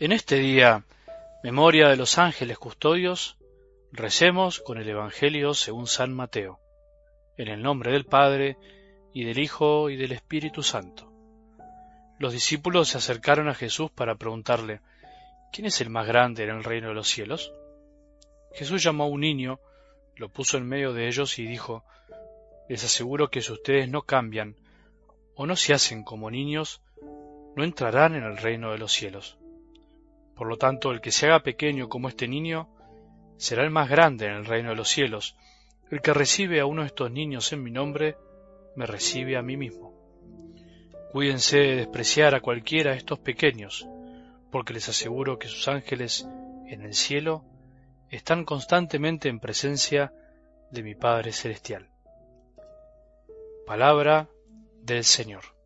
En este día, memoria de los ángeles custodios, recemos con el Evangelio según San Mateo, en el nombre del Padre, y del Hijo, y del Espíritu Santo. Los discípulos se acercaron a Jesús para preguntarle, ¿quién es el más grande en el reino de los cielos? Jesús llamó a un niño, lo puso en medio de ellos y dijo, Les aseguro que si ustedes no cambian o no se hacen como niños, no entrarán en el reino de los cielos. Por lo tanto, el que se haga pequeño como este niño, será el más grande en el reino de los cielos. El que recibe a uno de estos niños en mi nombre, me recibe a mí mismo. Cuídense de despreciar a cualquiera de estos pequeños, porque les aseguro que sus ángeles en el cielo están constantemente en presencia de mi Padre Celestial. Palabra del Señor.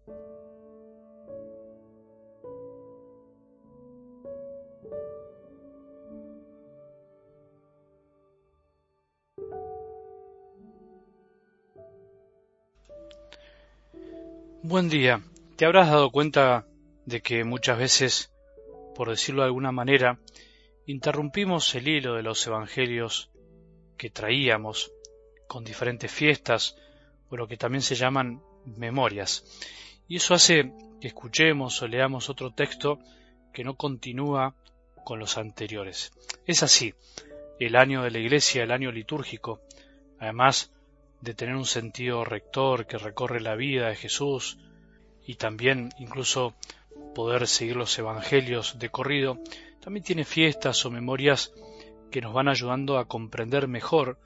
Buen día. Te habrás dado cuenta de que muchas veces, por decirlo de alguna manera, interrumpimos el hilo de los evangelios que traíamos con diferentes fiestas o lo que también se llaman memorias. Y eso hace que escuchemos o leamos otro texto que no continúa con los anteriores. Es así, el año de la Iglesia, el año litúrgico, además de tener un sentido rector que recorre la vida de Jesús y también incluso poder seguir los evangelios de corrido, también tiene fiestas o memorias que nos van ayudando a comprender mejor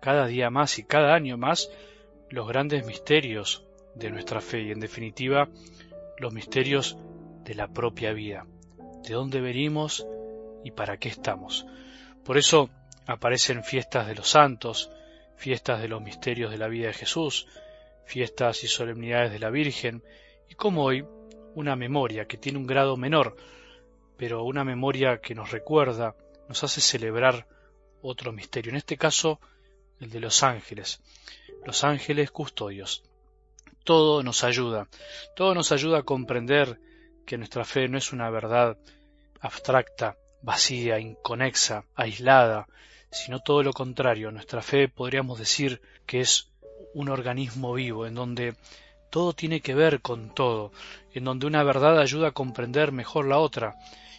cada día más y cada año más los grandes misterios de nuestra fe y en definitiva los misterios de la propia vida, de dónde venimos y para qué estamos. Por eso aparecen fiestas de los santos, fiestas de los misterios de la vida de Jesús, fiestas y solemnidades de la Virgen, y como hoy, una memoria que tiene un grado menor, pero una memoria que nos recuerda, nos hace celebrar otro misterio, en este caso el de los ángeles, los ángeles custodios. Todo nos ayuda, todo nos ayuda a comprender que nuestra fe no es una verdad abstracta, vacía, inconexa, aislada, sino todo lo contrario. Nuestra fe podríamos decir que es un organismo vivo en donde todo tiene que ver con todo, en donde una verdad ayuda a comprender mejor la otra,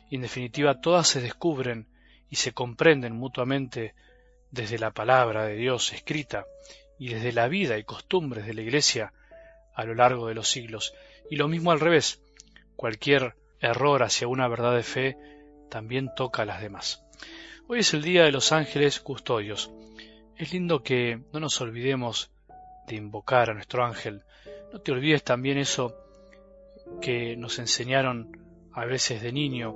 y en definitiva todas se descubren y se comprenden mutuamente desde la palabra de Dios escrita y desde la vida y costumbres de la Iglesia a lo largo de los siglos. Y lo mismo al revés, cualquier error hacia una verdad de fe también toca a las demás. Hoy es el Día de los Ángeles Custodios. Es lindo que no nos olvidemos de invocar a nuestro ángel. No te olvides también eso que nos enseñaron a veces de niño,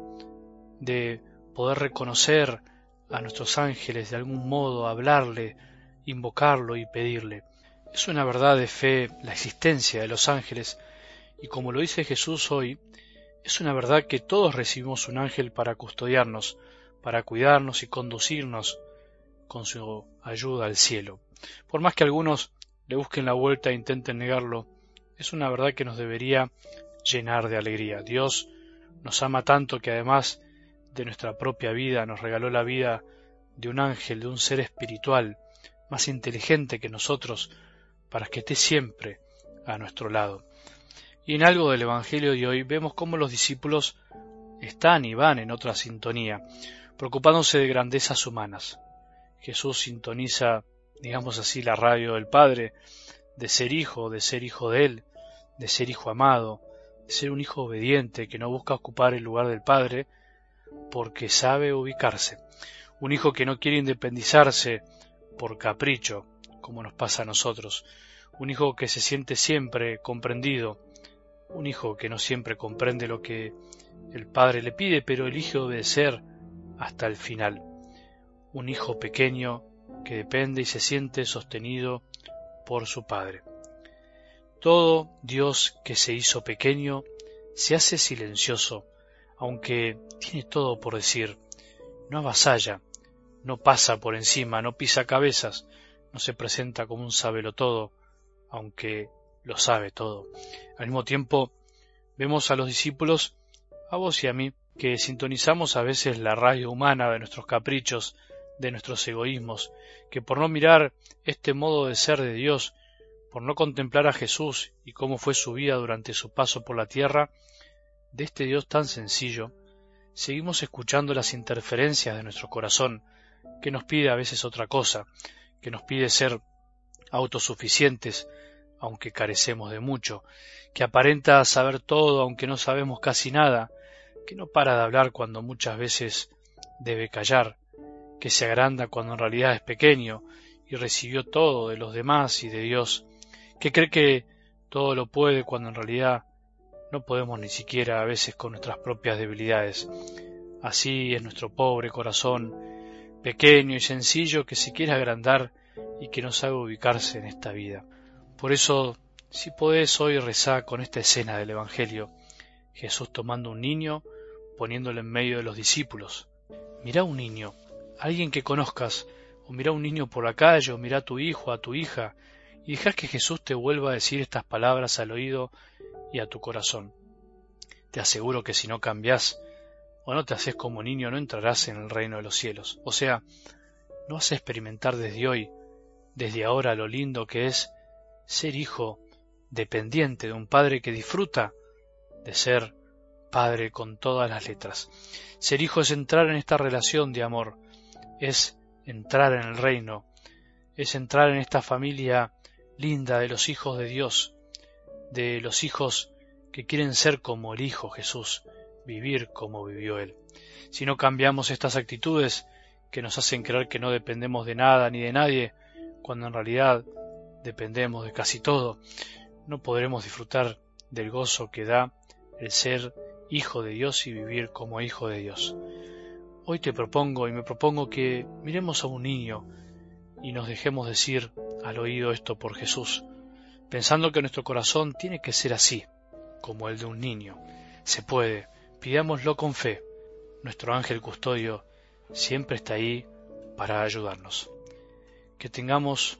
de poder reconocer a nuestros ángeles de algún modo, hablarle, invocarlo y pedirle. Es una verdad de fe la existencia de los ángeles y como lo dice Jesús hoy, es una verdad que todos recibimos un ángel para custodiarnos, para cuidarnos y conducirnos con su ayuda al cielo. Por más que algunos le busquen la vuelta e intenten negarlo, es una verdad que nos debería llenar de alegría. Dios nos ama tanto que además de nuestra propia vida nos regaló la vida de un ángel, de un ser espiritual, más inteligente que nosotros, para que esté siempre a nuestro lado. Y en algo del Evangelio de hoy vemos cómo los discípulos están y van en otra sintonía, preocupándose de grandezas humanas. Jesús sintoniza, digamos así, la radio del Padre, de ser hijo, de ser hijo de Él, de ser hijo amado, de ser un hijo obediente que no busca ocupar el lugar del Padre, porque sabe ubicarse. Un hijo que no quiere independizarse por capricho, como nos pasa a nosotros. Un hijo que se siente siempre comprendido. Un hijo que no siempre comprende lo que el padre le pide, pero elige obedecer hasta el final. Un hijo pequeño que depende y se siente sostenido por su padre. Todo Dios que se hizo pequeño se hace silencioso, aunque tiene todo por decir, no avasalla, no pasa por encima, no pisa cabezas, no se presenta como un todo, aunque lo sabe todo. Al mismo tiempo, vemos a los discípulos, a vos y a mí, que sintonizamos a veces la radio humana de nuestros caprichos, de nuestros egoísmos, que por no mirar este modo de ser de Dios, por no contemplar a Jesús y cómo fue su vida durante su paso por la tierra, de este Dios tan sencillo, seguimos escuchando las interferencias de nuestro corazón, que nos pide a veces otra cosa, que nos pide ser autosuficientes, aunque carecemos de mucho, que aparenta saber todo aunque no sabemos casi nada, que no para de hablar cuando muchas veces debe callar, que se agranda cuando en realidad es pequeño y recibió todo de los demás y de Dios, que cree que todo lo puede cuando en realidad no podemos ni siquiera a veces con nuestras propias debilidades. Así es nuestro pobre corazón, pequeño y sencillo que se quiere agrandar y que no sabe ubicarse en esta vida. Por eso, si podés hoy rezar con esta escena del Evangelio, Jesús tomando un niño, poniéndolo en medio de los discípulos. Mirá un niño, alguien que conozcas, o mirá un niño por la calle, o mirá a tu hijo, a tu hija, y dejás que Jesús te vuelva a decir estas palabras al oído y a tu corazón. Te aseguro que si no cambias o no te haces como niño no entrarás en el reino de los cielos. O sea, no vas a experimentar desde hoy, desde ahora lo lindo que es ser hijo dependiente de un padre que disfruta de ser padre con todas las letras. Ser hijo es entrar en esta relación de amor, es entrar en el reino, es entrar en esta familia linda de los hijos de Dios, de los hijos que quieren ser como el Hijo Jesús, vivir como vivió Él. Si no cambiamos estas actitudes que nos hacen creer que no dependemos de nada ni de nadie, cuando en realidad dependemos de casi todo, no podremos disfrutar del gozo que da el ser hijo de Dios y vivir como hijo de Dios. Hoy te propongo y me propongo que miremos a un niño y nos dejemos decir al oído esto por Jesús, pensando que nuestro corazón tiene que ser así, como el de un niño. Se puede, pidámoslo con fe. Nuestro ángel custodio siempre está ahí para ayudarnos. Que tengamos